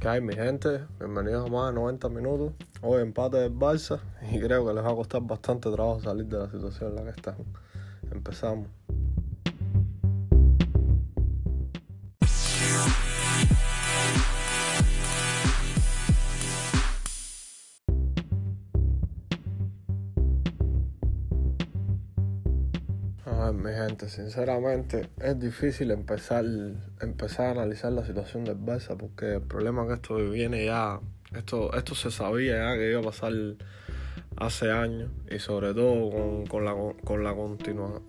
¿Qué hay mi gente? Bienvenidos a más de 90 minutos. Hoy empate del Barça y creo que les va a costar bastante trabajo salir de la situación en la que están. Empezamos. Sinceramente es difícil empezar, empezar a analizar la situación del Barça porque el problema es que esto viene ya, esto, esto se sabía ya que iba a pasar hace años y sobre todo con, con la, con, la continua,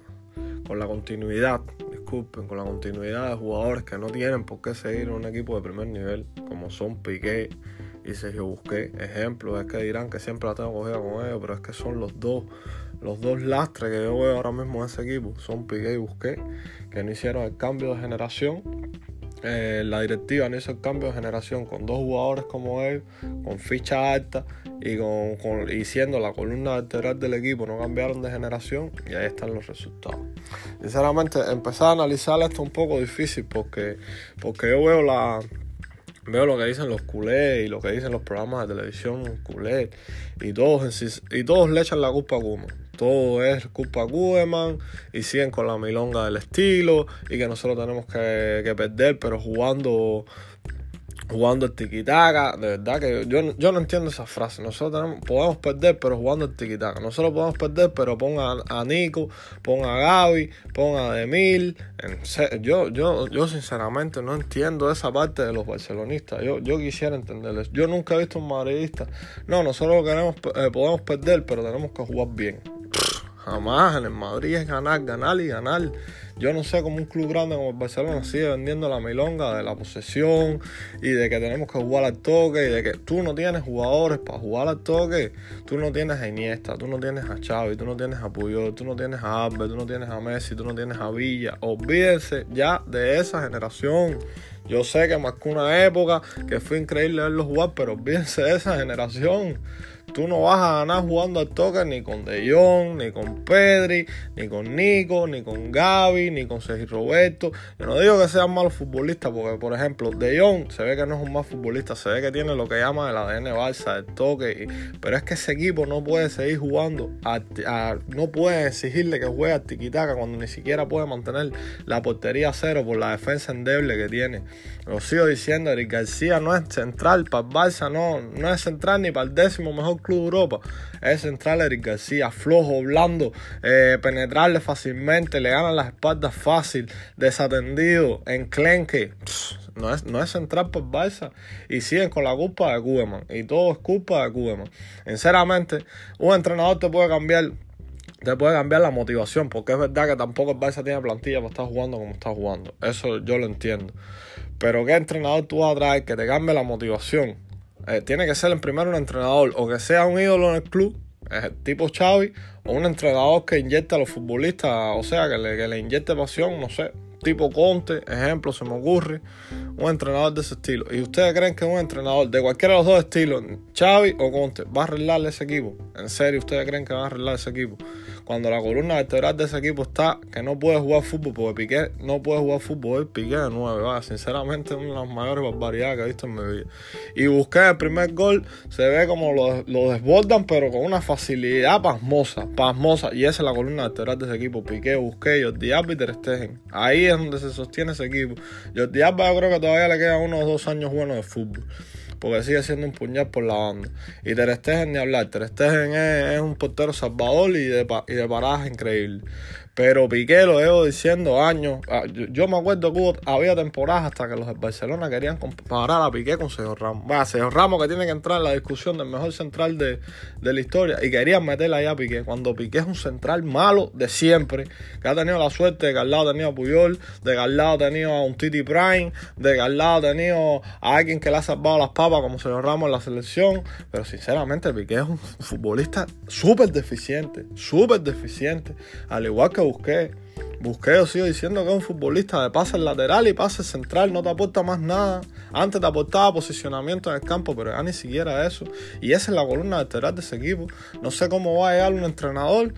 con la continuidad, disculpen, con la continuidad de jugadores que no tienen por qué seguir un equipo de primer nivel, como son Piqué y Sergio Busqué. Ejemplo, es que dirán que siempre la tengo cogida con ellos, pero es que son los dos los dos lastres que yo veo ahora mismo en ese equipo son Piqué y Busqué, que no hicieron el cambio de generación. Eh, la directiva no hizo el cambio de generación con dos jugadores como ellos, con ficha alta y, con, con, siendo la columna vertebral del equipo, no cambiaron de generación y ahí están los resultados. Sinceramente, empezar a analizar esto un poco difícil porque, porque yo veo la, veo lo que dicen los culés y lo que dicen los programas de televisión culés. Y todos, y todos le echan la culpa a Koeman todo es culpa de y siguen con la milonga del estilo y que nosotros tenemos que perder, pero jugando jugando el tiquitaca, de verdad que yo, yo no entiendo esa frase. Nosotros podemos perder, pero jugando el tiquitaca. Nosotros podemos perder, pero ponga a, Nico, ponga a Gaby, ponga a Demil. yo, yo, yo sinceramente no entiendo esa parte de los barcelonistas. Yo, yo quisiera entenderles. Yo nunca he visto un madridista. No, nosotros queremos, eh, podemos perder, pero tenemos que jugar bien. Jamás en el Madrid es ganar, ganar y ganar. Yo no sé cómo un club grande como el Barcelona sigue vendiendo la milonga de la posesión y de que tenemos que jugar al toque y de que tú no tienes jugadores para jugar al toque. Tú no tienes a Iniesta, tú no tienes a Xavi, tú no tienes a Puyol, tú no tienes a Albert, tú no tienes a Messi, tú no tienes a Villa. Olvídense ya de esa generación. Yo sé que marcó una época que fue increíble verlos jugar, pero olvídense de esa generación. Tú no vas a ganar jugando al toque ni con De Jong, ni con Pedri, ni con Nico, ni con Gaby, ni con Sergio Roberto. Yo no digo que sean malos futbolistas, porque por ejemplo, De Jong se ve que no es un mal futbolista, se ve que tiene lo que llama el ADN Barça, el toque. pero es que ese equipo no puede seguir jugando, no puede exigirle que juegue a tiquitaca cuando ni siquiera puede mantener la portería cero por la defensa endeble que tiene. Lo sigo diciendo, Eric García no es central para el Barça, no, no es central ni para el décimo mejor club de Europa. Es central Eric García, flojo, blando, eh, penetrarle fácilmente, le ganan las espaldas fácil, desatendido, enclenque. No es, no es central por Barça. Y siguen con la culpa de Koeman. Y todo es culpa de Koeman. Sinceramente, un entrenador te puede cambiar te puede cambiar la motivación, porque es verdad que tampoco el Barça tiene plantilla para estar jugando como está jugando. Eso yo lo entiendo. Pero ¿qué entrenador tú vas a traer que te cambie la motivación? Eh, tiene que ser en primero un entrenador o que sea un ídolo en el club, eh, tipo Xavi, o un entrenador que inyecte a los futbolistas, o sea, que le, que le inyecte pasión, no sé, tipo Conte, ejemplo, se me ocurre, un entrenador de ese estilo. ¿Y ustedes creen que un entrenador de cualquiera de los dos estilos, Xavi o Conte, va a arreglarle ese equipo? ¿En serio ustedes creen que va a arreglar ese equipo? Cuando la columna vertebral de ese equipo está que no puede jugar fútbol, porque Piqué no puede jugar fútbol, Piqué de nueve, va, sinceramente una de las mayores barbaridades que he visto en mi vida. Y busqué el primer gol, se ve como lo, lo desbordan, pero con una facilidad pasmosa, pasmosa. Y esa es la columna vertebral de ese equipo, Piqué, Busqué, Jordi Alba y Ter Stegen. Ahí es donde se sostiene ese equipo. Jordi Alba yo creo que todavía le quedan unos dos años buenos de fútbol porque sigue siendo un puñal por la banda. Y Ter Stegen ni hablar, Ter es, un portero salvador y de, y de paraje increíble. Pero Piqué, lo llevo diciendo años. Ah, yo, me acuerdo que había temporadas hasta que los de Barcelona querían comparar a Piqué con Sergio Ramos. Va, Sergio Ramos que tiene que entrar en la discusión del mejor central de, la historia. Y querían meterla ahí a Piqué. Cuando Piqué es un central malo de siempre. Que ha tenido la suerte de que al lado tenía a Puyol, de que al lado tenía a un Titi Prime, de que al lado tenía a alguien que le ha salvado las papas como Sergio Ramos en la selección. Pero sinceramente Piqué es un futbolista súper deficiente. Súper deficiente. Al igual que busqué. Busqué, sigo diciendo que es un futbolista de pase lateral y pase central, no te aporta más nada. Antes te aportaba posicionamiento en el campo, pero ya ni siquiera eso. Y esa es la columna vertebral de ese equipo. No sé cómo va a llegar un entrenador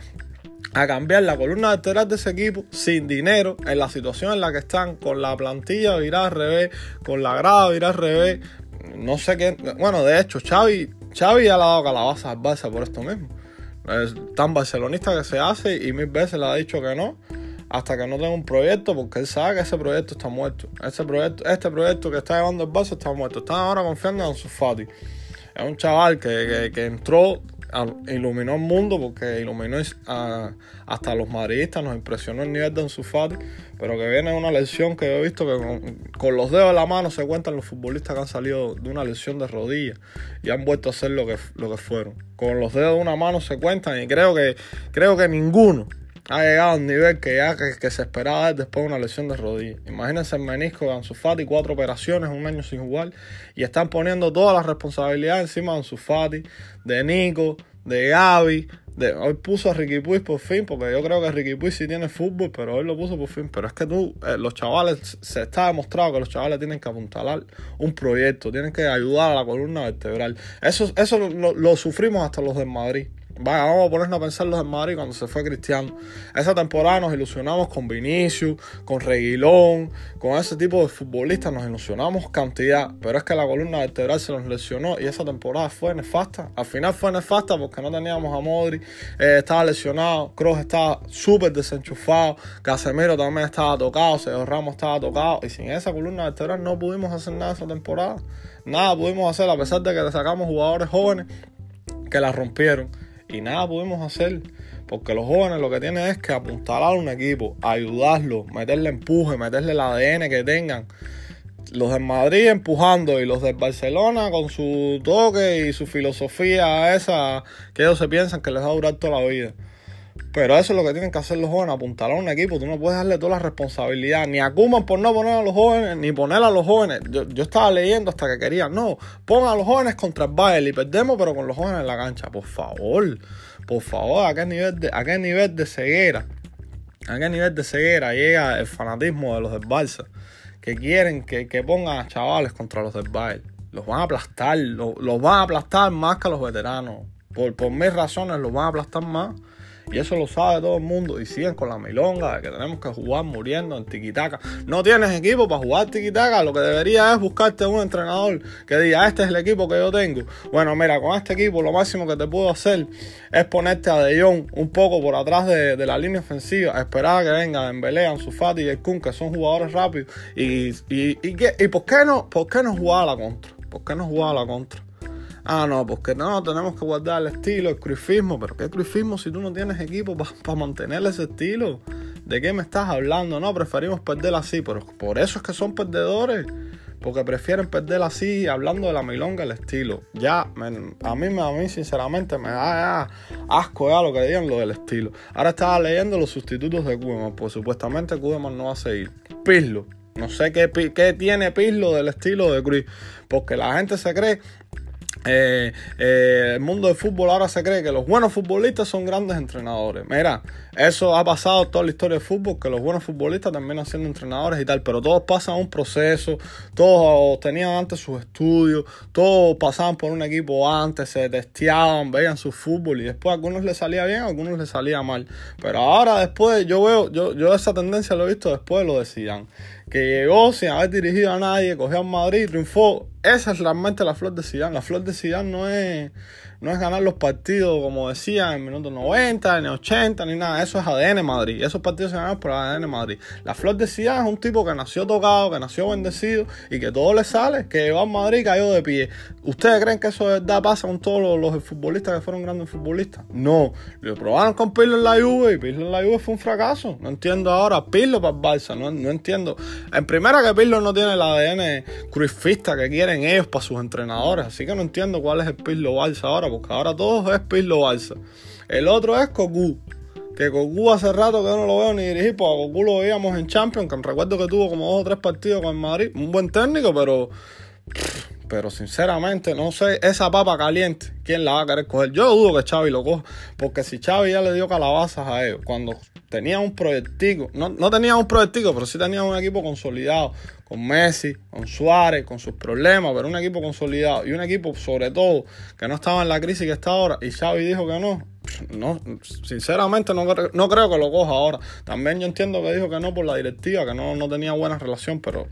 a cambiar la columna vertebral de ese equipo sin dinero en la situación en la que están, con la plantilla irá al revés, con la grada irá al revés. no sé qué. Bueno, de hecho, Xavi, Xavi ya le ha dado calabaza al Barça por esto mismo. Es tan barcelonista que se hace y mil veces le ha dicho que no hasta que no tenga un proyecto porque él sabe que ese proyecto está muerto. Ese proyecto, este proyecto que está llevando el Barça está muerto. Están ahora confiando en su Fati. Es un chaval que, que entró iluminó el mundo porque iluminó hasta los madridistas, nos impresionó el nivel de Ansu Fati, pero que viene una lesión que he visto que con, los dedos de la mano se cuentan los futbolistas que han salido de una lesión de rodilla y han vuelto a ser lo que, lo que fueron. Con los dedos de una mano se cuentan y creo que, creo que ninguno ha llegado al nivel que ya que, se esperaba después de una lesión de rodilla. Imagínense el menisco de Ansu Fati, cuatro operaciones, un año sin jugar, y están poniendo toda la responsabilidad encima de Ansu Fati, de Nico, de Gaby. De, hoy puso a Ricky Puig por fin, porque yo creo que Ricky Puig sí tiene fútbol, pero hoy lo puso por fin. Pero es que tú, eh, los chavales, se está demostrado que los chavales tienen que apuntalar un proyecto, tienen que ayudar a la columna vertebral. Eso, eso lo, lo sufrimos hasta los de Madrid. Vamos a ponernos a pensar los de Madrid cuando se fue Cristiano. Esa temporada nos ilusionamos con Vinicius, con Reguilón, con ese tipo de futbolistas, nos ilusionamos cantidad. Pero es que la columna vertebral se nos lesionó y esa temporada fue nefasta. Al final fue nefasta porque no teníamos a Modri, eh, estaba lesionado, Kroos estaba súper desenchufado, Casemiro también estaba tocado, Sergio Ramos estaba tocado. Y sin esa columna vertebral no pudimos hacer nada esa temporada. Nada pudimos hacer a pesar de que le sacamos jugadores jóvenes que la rompieron y nada pudimos hacer. Porque los jóvenes lo que tienen es que apuntalar a un equipo, ayudarlo, meterle empuje, meterle el ADN que tengan. Los de Madrid empujando y los de Barcelona con su toque y su filosofía esa que ellos se piensan que les va a durar toda la vida. Pero eso es lo que tienen que hacer los jóvenes, apuntar a un equipo. Tú no puedes darle toda la responsabilidad, ni a Kuman por no poner a los jóvenes, ni poner a los jóvenes. Yo, yo estaba leyendo hasta que quería, no, pongan a los jóvenes contra el Bayern y perdemos, pero con los jóvenes en la cancha. Por favor, por favor, ¿a qué nivel de, a qué nivel de ceguera? ¿A qué nivel de ceguera llega el fanatismo de los del Barça? Que quieren que, que pongan a chavales contra los del Bayern. Los van a aplastar, los, van a aplastar más que a los veteranos. Por, por mil razones los van a aplastar más. Y eso lo sabe todo el mundo. Y siguen con la milonga de que tenemos que jugar muriendo en tiquitaca. No tienes equipo para jugar tiquitaca. Lo que debería es buscarte un entrenador que diga, este es el equipo que yo tengo. Bueno, mira, con este equipo lo máximo que te puedo hacer es ponerte a De Jong un poco por atrás de, la línea ofensiva, esperar a que venga Dembélé, Ansu Fati y el Kun, que son jugadores rápidos. Y, y, y, y, ¿por, qué no, por qué no a la contra? ¿Por qué no jugar a la contra? Ah, no, porque no, tenemos que guardar el estilo, el cruifismo. Pero ¿qué cruifismo si tú no tienes equipo para mantener ese estilo? ¿De qué me estás hablando? No, preferimos perder así. Pero por eso es que son perdedores. Porque prefieren perder así, hablando de la milonga, el estilo. Ya, a, mí, a mí sinceramente me da asco ya lo que digan lo del estilo. Ahora estaba leyendo los sustitutos de Kudeman. Pues supuestamente Kudeman no va a seguir. Pirlo. No sé qué, qué tiene Pirlo del estilo de Cruz. Porque la gente se cree eh, eh, el mundo del fútbol ahora se cree que los buenos futbolistas son grandes entrenadores. Mira, eso ha pasado toda la historia del fútbol, que los buenos futbolistas terminan siendo entrenadores y tal, pero todos pasan un proceso, todos tenían antes sus estudios, todos pasaban por un equipo antes, se testeaban, veían su fútbol y después a algunos les salía bien, a algunos les salía mal. Pero ahora después yo veo, yo, yo esa tendencia lo he visto después lo decían que llegó sin haber dirigido a nadie, cogió a Madrid, triunfó. Esa es realmente la flor de Zidane. La flor de Zidane no es no es ganar los partidos, como decía, en minutos 90, en 80, ni nada. Eso es ADN Madrid. Esos partidos se ganan por ADN Madrid. La Flor de Zidane es un tipo que nació tocado, que nació bendecido y que todo le sale, que va a Madrid y cayó de pie. ¿Ustedes creen que eso de verdad pasa con todos los, futbolistas que fueron grandes futbolistas? No. Lo probaron con Pirlo en la Juve y Pirlo en la Juve fue un fracaso. No entiendo ahora. Pirlo para el Barça. No, no entiendo. En primera que Pirlo no tiene el ADN cruifista que quieren ellos para sus entrenadores. Así que no entiendo cuál es el Pirlo Barça ahora porque ahora todo es Pirlo Balsa. El otro es Cocu. Que Cocu hace rato que yo no lo veo ni dirigir, porque Cocu lo veíamos en Champions, que recuerdo que tuvo como dos o tres partidos con Madrid. Un buen técnico, pero. Pero sinceramente, no sé, esa papa caliente, ¿quién la va a querer coger? Yo dudo que Xavi lo coja, porque si Xavi ya le dio calabazas a ellos, cuando tenía un proyectico, no, no tenía un proyectico, pero sí tenía un equipo consolidado, con Messi, con Suárez, con sus problemas, pero un equipo consolidado y un equipo sobre todo que no estaba en la crisis que está ahora y Xavi dijo que no, no, sinceramente no, no creo que lo coja ahora. También yo entiendo que dijo que no por la directiva, que no, no tenía buena relación, pero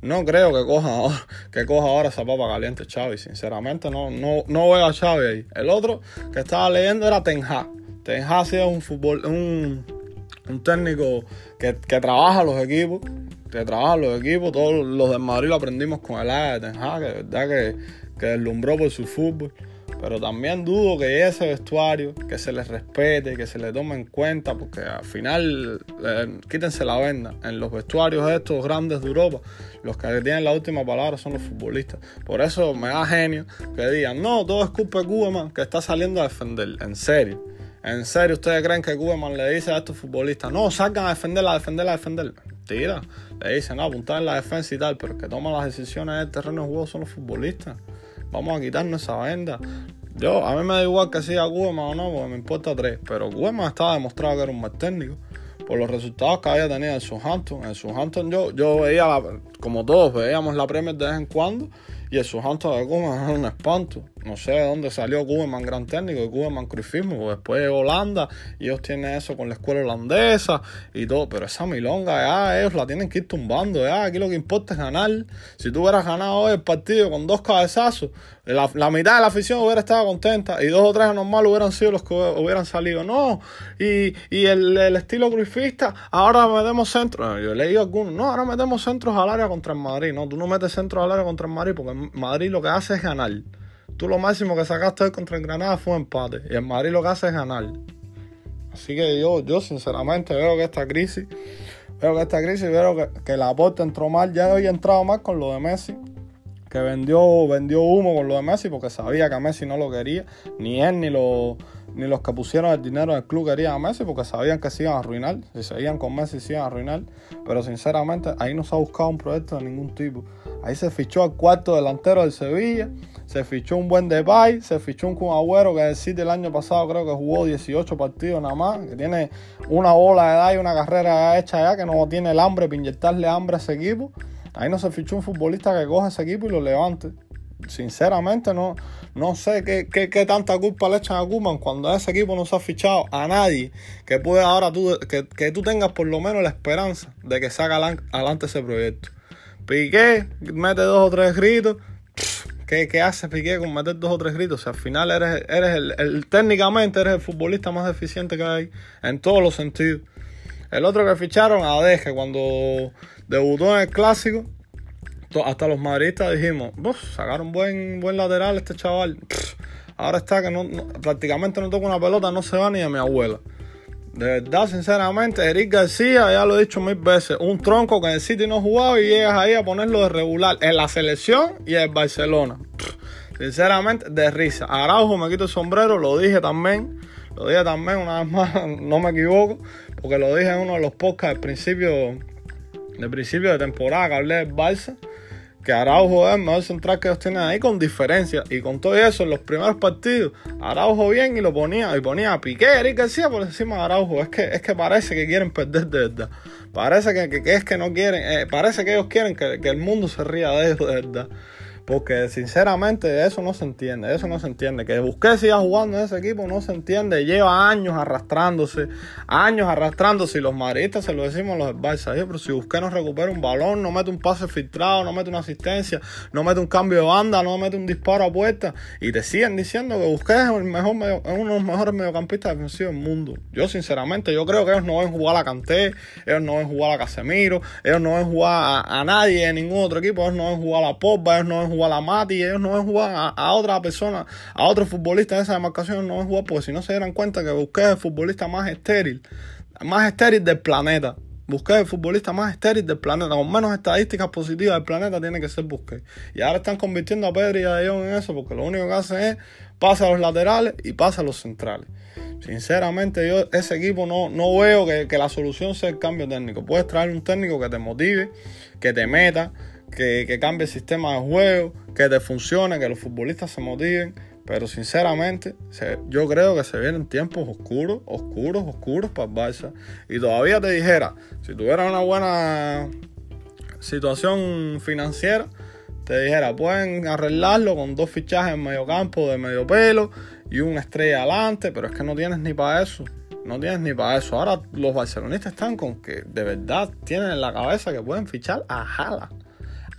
no creo que coja ahora, que coja ahora esa papa caliente Xavi. Sinceramente no, no, no veo a Xavi ahí. El otro que estaba leyendo era Tenja. Tenja ha sido un fútbol, un, un técnico que, que trabaja los equipos, que trabaja los equipos. Todos los de Madrid lo aprendimos con el área de Tenja, que verdad que, que deslumbró por su fútbol. Pero también dudo que ese vestuario, que se les respete, que se les tome en cuenta, porque al final, eh, quítense la venda. En los vestuarios estos grandes de Europa, los que tienen la última palabra son los futbolistas. Por eso me da genio que digan, no, todo es culpa de Koeman que está saliendo a defender. En serio. En serio, ¿ustedes creen que Koeman le dice a estos futbolistas, no, salgan a defenderla, a defenderla, a defenderla? Mentira. Le dicen, no, apuntar en la defensa y tal, pero el que toma las decisiones en el terreno de juego son los futbolistas. Vamos a quitarnos esa venda. Yo, a mí me da igual que siga Koeman o no, porque me importa tres. Pero Koeman estaba demostrado que era un mal técnico. Por los resultados que había tenido en Southampton. En Southampton yo, yo veía, como todos, veíamos la Premier de vez en cuando. Y el Southampton de Koeman era un espanto. No sé de dónde salió Koeman, gran técnico, de Koeman cruifismo. Después de Holanda, y ellos tienen eso con la escuela holandesa y todo. Pero esa milonga, ya ellos la tienen que ir tumbando. Ya aquí lo que importa es ganar. Si tú hubieras ganado hoy el partido con dos cabezazos, la, mitad de la afición hubiera estado contenta y dos o tres anormales hubieran sido los que hubieran salido. No, y, y el, el, estilo cruifista, ahora metemos centros. Yo leí algunos, no, ahora metemos centros al área contra el Madrid. No, tú no metes centros al área contra el Madrid porque Madrid lo que hace es ganar. Tú lo máximo que sacaste contra el Granada fue empate. Y el Madrid lo que hace es ganar. Así que yo, yo sinceramente veo que esta crisis, veo que esta crisis, veo que, que la aporte entró mal. Ya hoy entrado mal con lo de Messi. Que vendió, vendió humo con lo de Messi porque sabía que a Messi no lo quería. Ni él ni, lo, ni los que pusieron el dinero del club querían a Messi porque sabían que se iban a arruinar. Si seguían con Messi se iban a arruinar. Pero sinceramente ahí no se ha buscado un proyecto de ningún tipo. Ahí se fichó al cuarto delantero del Sevilla, se fichó un buen Depay, se fichó un Kun Agüero que el City el año pasado creo que jugó 18 partidos nada más, que tiene una bola de edad y una carrera hecha ya, que no tiene el hambre para inyectarle hambre a ese equipo. Ahí no se fichó un futbolista que coge ese equipo y lo levante. Sinceramente no, no sé qué, qué, qué tanta culpa le echan a Kuman cuando ese equipo no se ha fichado a nadie que pueda ahora tú, que, que tú tengas por lo menos la esperanza de que saque adelante ese proyecto. Piqué, mete dos o tres gritos. ¿Qué, ¿Qué, hace Piqué con meter dos o tres gritos? O sea, al final eres, eres el, técnicamente eres el futbolista más eficiente que hay en todos los sentidos. El otro que ficharon, a Deje, cuando debutó en el clásico, hasta los madridistas dijimos, sacaron buen, buen lateral este chaval. ahora está que prácticamente no toca una pelota, no se va ni a mi abuela. De verdad, sinceramente, Eric García, ya lo he dicho mil veces, un tronco que en el City no jugaba y llegas ahí a ponerlo de regular en la selección y en Barcelona. Sinceramente, de risa. Araujo me quito el sombrero, lo dije también, lo dije también una vez más, no me equivoco, porque lo dije en uno de los podcasts del principio, del principio de temporada que hablé del Barça que Araujo es el mejor central que ellos tienen ahí con diferencia. Y con todo eso, en los primeros partidos, Araujo bien y lo ponía, y ponía a Piqué, Eric García por encima de Araujo. Es que, es que parece que quieren perder de verdad. Parece que, que, es que no quieren, eh, parece que ellos quieren que, que el mundo se ría de ellos de verdad. Porque sinceramente eso no se entiende, eso no se entiende. Que Busquets siga jugando en ese equipo no se entiende. Lleva años arrastrándose, años arrastrándose. Y los maristas se lo decimos los del Barça. Pero si Busquets no recupera un balón, no mete un pase filtrado, no mete una asistencia, no mete un cambio de banda, no mete un disparo a puerta. Y te siguen diciendo que Busquets es, el mejor es uno de los mejores mediocampistas defensivos del mundo. Yo sinceramente, yo creo que ellos no ven jugar a Canté, ellos no ven jugar a Casemiro, ellos no ven jugar a, nadie en ningún otro equipo, ellos no ven jugar a Pogba, ellos no ven jugar a Mati, ellos no ven jugar a, otra persona, a otro futbolista de esa demarcación, no ven jugar porque si no se dieran cuenta que busqué el futbolista más estéril, más estéril del planeta. Busqué el futbolista más estéril del planeta, con menos estadísticas positivas del planeta tiene que ser Busqué. Y ahora están convirtiendo a Pedri y a De en eso, porque lo único que hacen es pasa a los laterales y pasa a los centrales. Sinceramente, yo ese equipo no, no veo que, la solución sea el cambio técnico. Puedes traer un técnico que te motive, que te meta, que, cambie el sistema de juego, que te funcione, que los futbolistas se motiven. Pero sinceramente, yo creo que se vienen tiempos oscuros, oscuros, oscuros para el Barça. Y todavía te dijera, si tuviera una buena situación financiera, te dijera, pueden arreglarlo con dos fichajes en medio campo de medio pelo y una estrella adelante, pero es que no tienes ni para eso. No tienes ni para eso. Ahora los barcelonistas están con que de verdad tienen en la cabeza que pueden fichar a Haaland.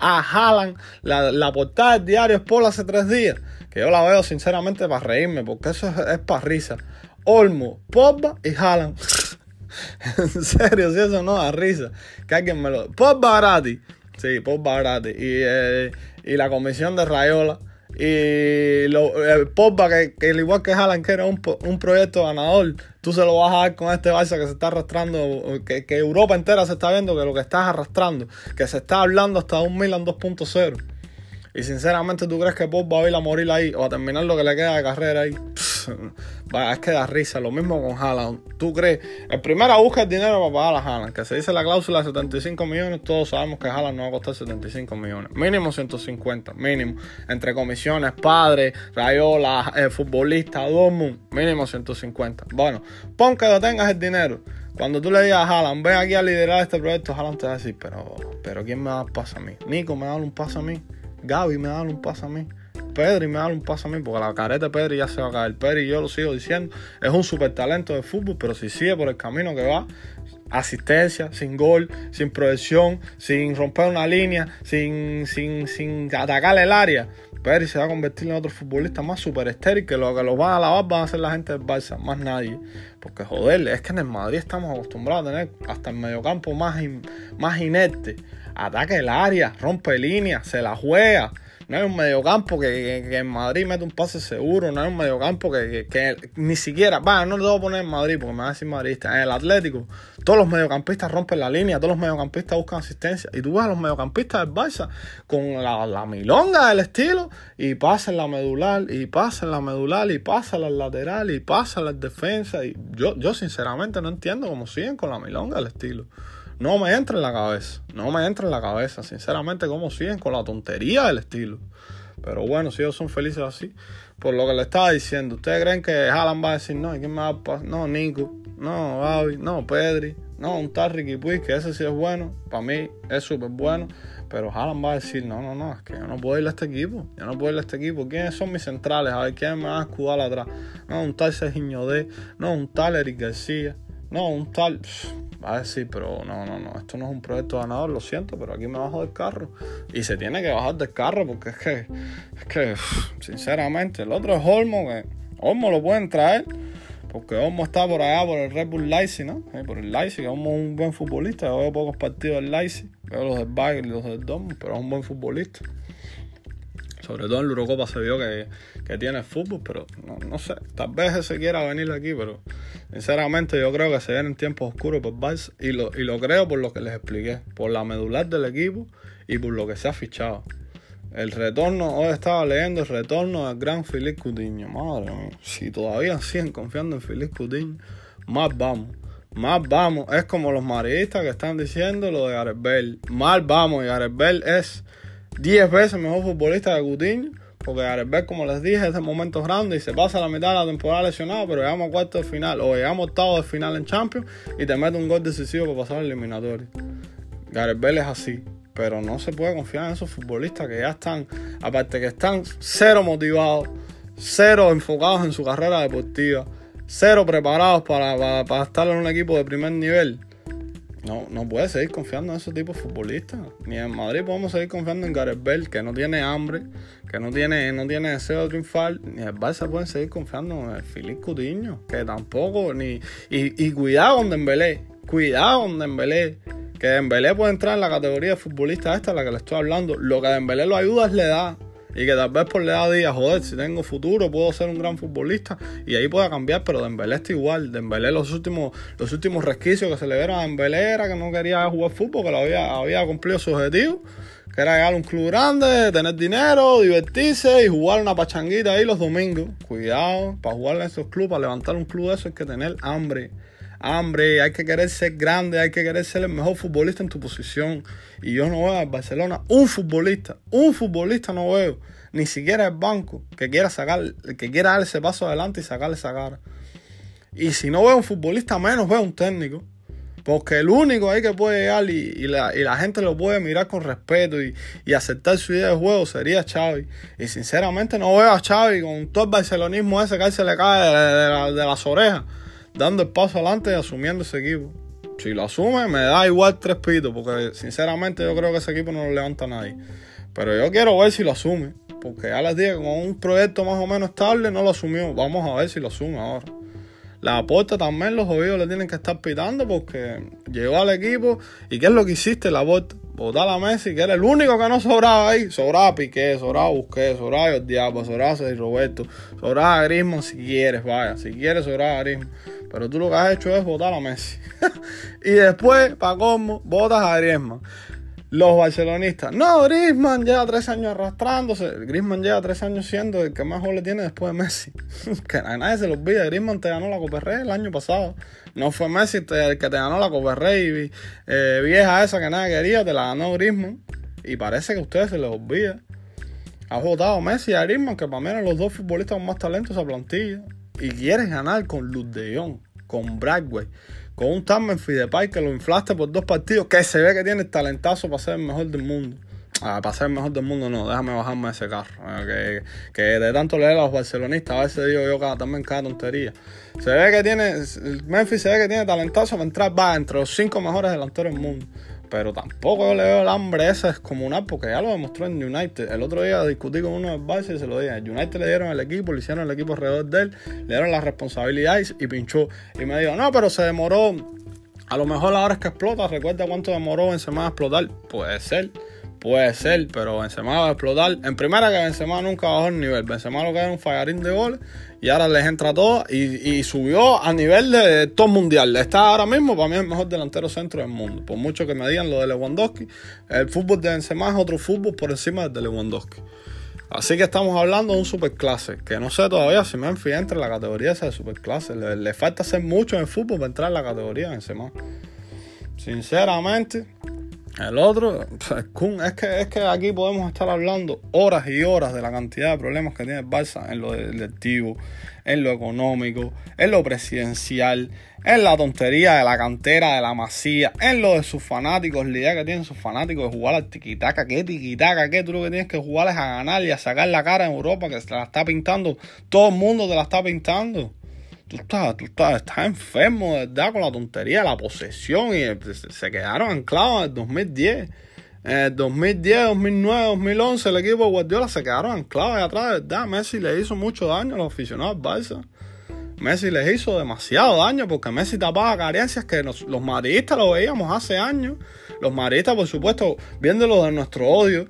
A Haaland. La, portada del diario Sport hace tres días. Que yo la veo sinceramente para reírme. Porque eso es, para risa. Olmo, Pogba y Haaland. en serio, si eso no da risa. Que alguien me lo... Pogba gratis. Sí, Pogba gratis. Y, eh, y la comisión de Rayola y lo, el Pogba, que, que, igual que Haaland, que era un, un, proyecto ganador, tú se lo vas a dar con este Barça que se está arrastrando, que, que, Europa entera se está viendo que lo que estás arrastrando, que se está hablando hasta un Milan 2.0. Y sinceramente, ¿tú crees que Pogba va a ir a morir ahí o a terminar lo que le queda de carrera ahí? es que da risa. Lo mismo con Haaland. ¿Tú crees? El primero busca el dinero para pagar a Haaland. Que se dice la cláusula de 75 millones. Todos sabemos que Haaland no va a costar 75 millones. Mínimo 150. Mínimo. Entre comisiones, padres, Rayola, eh, futbolista, Dortmund. Mínimo 150. Bueno, pon que lo tengas el dinero. Cuando tú le digas a Haaland, ven aquí a liderar este proyecto, Haaland te va a decir, pero, pero ¿quién me da un paso a mí? Nico me da un paso a mí. Gaby me da un paso a mí. Pedri me da un paso a mí, porque la careta de Pedri ya se va a caer. Pedri, yo lo sigo diciendo, es un super talento de fútbol, pero si sigue por el camino que va, asistencia, sin gol, sin proyección, sin romper una línea, sin, sin, sin atacar el área, Pedri se va a convertir en otro futbolista más super estéril que lo que lo van a lavar van a ser la gente del Barça, más nadie. Porque joder, es que en el Madrid estamos acostumbrados a tener hasta el mediocampo más, más inerte. Ataca el área, rompe líneas, se la juega. No hay un mediocampo que, en Madrid mete un pase seguro. No hay un mediocampo que, que, ni siquiera. Va, no lo debo poner en Madrid porque me va a decir madridista. En el Atlético, todos los mediocampistas rompen la línea. Todos los mediocampistas buscan asistencia. Y tú ves a los mediocampistas del Barça con la, milonga del estilo. Y pasa en la medular. Y pasa en la medular. Y pasa en la lateral. Y pasa en la defensa. Y yo, yo sinceramente no entiendo cómo siguen con la milonga del estilo. No me entra en la cabeza. No me entra en la cabeza, sinceramente, cómo siguen con la tontería del estilo. Pero bueno, si ellos son felices así, por lo que le estaba diciendo, ¿ustedes creen que Haaland va a decir no? ¿Quién me va a No, Nico, no, Gaby, no, Pedri, no, un tal Ricky Puig, que ese sí es bueno, para mí es súper bueno. Pero Haaland va a decir, no, no, no, es que yo no puedo ir a este equipo. Yo no puedo ir a este equipo. ¿Quiénes son mis centrales? A ver, ¿quién me va a escudar atrás? No, un tal Serginho D. No, un tal Eric García. No, un tal va a decir, pero no, no, no, esto no es un proyecto ganador, lo siento, pero aquí me bajo del carro. Y se tiene que bajar del carro porque es que, es que, sinceramente, el otro es Olmo, que Olmo lo pueden traer. Porque Olmo está por allá, por el Red Bull Leipzig, ¿no? por el Leipzig, que Olmo es un buen futbolista. Yo veo pocos partidos del Leipzig. Veo los del Bayern y los del Dortmund, pero es un buen futbolista. Sobre todo en la Eurocopa se vio que, tiene fútbol, pero no, sé. Tal vez se quiera venir aquí, pero sinceramente yo creo que se vienen tiempos oscuros por Barça. Y lo, y lo creo por lo que les expliqué. Por la medular del equipo y por lo que se ha fichado. El retorno, hoy estaba leyendo el retorno del gran Felipe Coutinho. Madre mía, si todavía siguen confiando en Felipe Coutinho, más vamos. Más vamos. Es como los madridistas que están diciendo lo de Gareth Más vamos. Y Gareth es 10 veces mejor futbolista de Coutinho. Porque Gareth como les dije, es el momento grande y se pasa la mitad de la temporada lesionado, pero llegamos a cuarto de final o llegamos a octavo de final en Champions y te mete un gol decisivo para pasar al eliminatorio. Gareth es así, pero no se puede confiar en esos futbolistas que ya están, aparte que están cero motivados, cero enfocados en su carrera deportiva, cero preparados para, para estar en un equipo de primer nivel. No, no puede seguir confiando en ese tipo de futbolistas. Ni en Madrid podemos seguir confiando en Gareth Bell, que no tiene hambre, que no tiene, no tiene deseo de triunfar. Ni el Barça pueden seguir confiando en el Filipe Coutinho, que tampoco. ni Y, y cuidado con Dembélé, cuidado con Dembélé. Que Dembélé puede entrar en la categoría de futbolista esta a la que le estoy hablando. Lo que Dembélé lo ayuda es la edad. Y que tal vez por la edad diga, joder, si tengo futuro puedo ser un gran futbolista. Y ahí pueda cambiar, pero Dembélé está igual. Dembélé los últimos, los últimos resquicios que se le dieron a Dembélé era que no quería jugar fútbol, que lo había, había cumplido su objetivo. Que era llegar a un club grande, tener dinero, divertirse y jugar una pachanguita ahí los domingos. Cuidado, para jugar en esos clubes, para levantar un club de eso hay que tener hambre hambre, hay que querer ser grande, hay que querer ser el mejor futbolista en tu posición. Y yo no veo a Barcelona un futbolista, un futbolista no veo, ni siquiera el banco que quiera sacar, que quiera dar ese paso adelante y sacarle esa cara. Y si no veo un futbolista, menos veo un técnico. Porque el único ahí que puede llegar y, la, gente lo puede mirar con respeto y, aceptar su idea de juego sería Xavi. Y sinceramente no veo a Xavi con todo el barcelonismo ese que a él se le cae de las orejas, dando el paso adelante y asumiendo ese equipo. Si lo asume, me da igual tres pitos, porque sinceramente yo creo que ese equipo no lo levanta nadie. Pero yo quiero ver si lo asume, porque ya les dije, con un proyecto más o menos estable no lo asumió. Vamos a ver si lo asume ahora. La aporta también los oídos le tienen que estar pitando porque llegó al equipo. ¿Y qué es lo que hiciste, la aporta? Botar a Messi, que era el único que no sobraba ahí. Sobraba Piqué, sobraba Busquets, sobraba Diablo, sobraba Sergio Roberto, sobraba Griezmann si quieres, vaya. Si quieres, sobraba Griezmann. Pero tú lo que has hecho es votar a Messi. y después, para cómo, votas a Griezmann. Los barcelonistas, no, Griezmann lleva tres años arrastrándose. Griezmann lleva tres años siendo el que más goles tiene después de Messi. que nadie se lo olvida. Griezmann te ganó la Copa Rey el año pasado. No fue Messi el que te ganó la Copa Rey. Eh, vieja esa que nadie quería, te la ganó Griezmann. Y parece que a ustedes se les olvida. Ha votado Messi y a Griezmann, que para mí eran los dos futbolistas con más talento esa plantilla y quieres ganar con Luz de Jong, con Bradway, con un Tamen Fidepay que lo inflaste por dos partidos, que se ve que tiene el talentazo para ser el mejor del mundo. Ah, para ser el mejor del mundo no, déjame bajarme ese carro. Eh, que, de tanto leer a los barcelonistas, a veces digo yo cada, también cada tontería. Se ve que tiene, Memphis se ve que tiene talentazo para entrar, va entre los cinco mejores delanteros del mundo pero tampoco le veo el hambre ese descomunal porque ya lo demostró en United. El otro día discutí con uno del Barça y se lo dije. United le dieron el equipo, le hicieron el equipo alrededor de él, le dieron las responsabilidades y pinchó. Y me dijo, no, pero se demoró. A lo mejor ahora es que explota. Recuerda cuánto demoró Benzema a explotar. Puede ser. Puede ser, pero Benzema va a explotar. En primera que Benzema nunca bajó el nivel. Benzema lo que era un fallarín de goles y ahora les entra todo y, subió a nivel de todo mundial. Está ahora mismo para mí el mejor delantero centro del mundo. Por mucho que me digan lo de Lewandowski, el fútbol de Benzema es otro fútbol por encima del de Lewandowski. Así que estamos hablando de un superclase, que no sé todavía si Memphis entra en la categoría esa de superclase. Le, le falta hacer mucho en fútbol para entrar en la categoría de Benzema. Sinceramente, el otro, es que, es que aquí podemos estar hablando horas y horas de la cantidad de problemas que tiene el Barça en lo directivo, en lo económico, en lo presidencial, en la tontería de la cantera, de la masía, en lo de sus fanáticos, la idea que tienen sus fanáticos de jugar al tiquitaca, ¿qué tiquitaca? ¿Qué? Tú lo que tienes que jugar es a ganar y a sacar la cara en Europa, que se la está pintando, todo el mundo te la está pintando tú estás, enfermo, ¿verdad? Con la tontería, la posesión. Y se quedaron anclados en el 2010. En el 2010, 2009, 2011, el equipo de Guardiola se quedaron anclados ahí atrás, ¿verdad? Messi le hizo mucho daño a los aficionados del Barça. Messi les hizo demasiado daño porque Messi tapaba carencias que los madridistas lo veíamos hace años. Los madridistas, por supuesto, viéndolo de nuestro odio,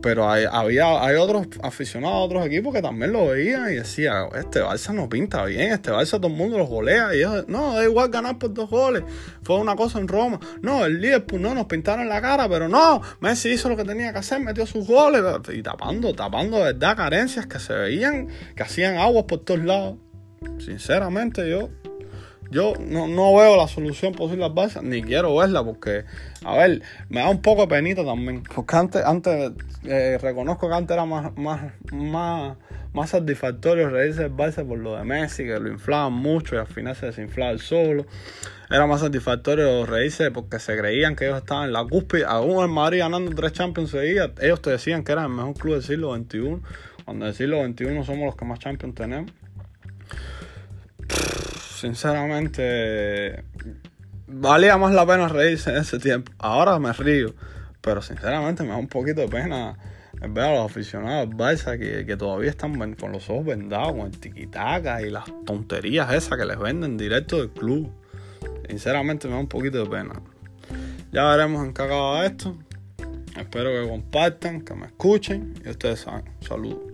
pero hay, había, hay otros aficionados a otros equipos que también lo veían y decían, este Barça no pinta bien, este Barça todo el mundo los golea. Y ellos, no, da igual ganar por dos goles. Fue una cosa en Roma. No, el Liverpool no, nos pintaron la cara, pero no, Messi hizo lo que tenía que hacer, metió sus goles. Y tapando, tapando de verdad carencias que se veían, que hacían aguas por todos lados. Sinceramente yo yo no, veo la solución posible al Barça, ni quiero verla, porque, a ver, me da un poco de penita también. Porque antes, antes eh, reconozco que antes era más, más, más, más satisfactorio reírse del Barça por lo de Messi, que lo inflaban mucho y al final se desinflaba el solo. Era más satisfactorio reírse porque se creían que ellos estaban en la cúspide. Aún en Madrid ganando tres Champions seguidas, ellos te decían que eran el mejor club del siglo XXI. Cuando en el siglo XXI somos los que más Champions tenemos sinceramente, valía más la pena reírse en ese tiempo. Ahora me río, pero sinceramente me da un poquito de pena ver a los aficionados Barça que, que, todavía están con los ojos vendados con el tiquitaca y las tonterías esas que les venden directo del club. Sinceramente me da un poquito de pena. Ya veremos en qué acaba esto. Espero que compartan, que me escuchen y ustedes saben. Saludos.